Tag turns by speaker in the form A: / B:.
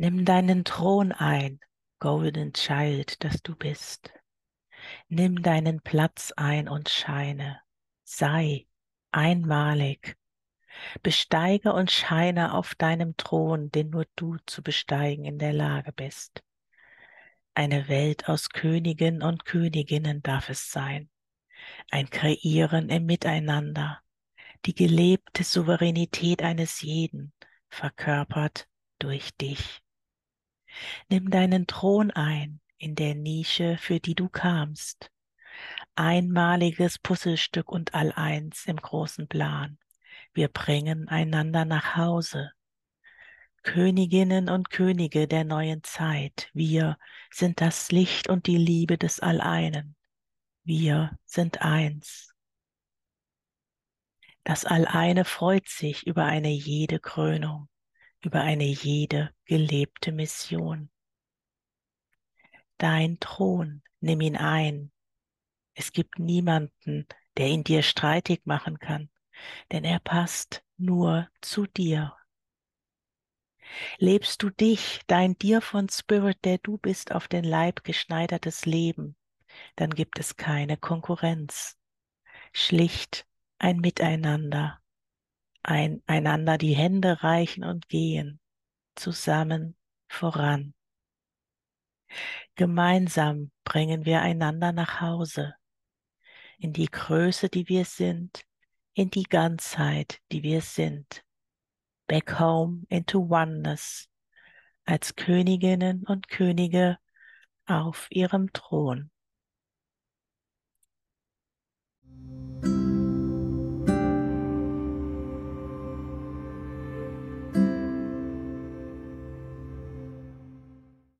A: Nimm deinen Thron ein, Golden Child, das du bist. Nimm deinen Platz ein und scheine. Sei einmalig. Besteige und scheine auf deinem Thron, den nur du zu besteigen in der Lage bist. Eine Welt aus Königen und Königinnen darf es sein. Ein Kreieren im Miteinander. Die gelebte Souveränität eines jeden, verkörpert durch dich. Nimm deinen Thron ein in der Nische, für die du kamst. Einmaliges Puzzlestück und alleins im großen Plan. Wir bringen einander nach Hause. Königinnen und Könige der neuen Zeit, wir sind das Licht und die Liebe des Alleinen. Wir sind eins. Das Alleine freut sich über eine jede Krönung über eine jede gelebte Mission. Dein Thron, nimm ihn ein. Es gibt niemanden, der ihn dir streitig machen kann, denn er passt nur zu dir. Lebst du dich, dein dir von Spirit, der du bist, auf den Leib geschneidertes Leben, dann gibt es keine Konkurrenz. Schlicht ein Miteinander, ein, einander die Hände reichen und gehen, zusammen voran. Gemeinsam bringen wir einander nach Hause, in die Größe, die wir sind, in die Ganzheit, die wir sind. Back home into oneness, als Königinnen und Könige auf ihrem Thron.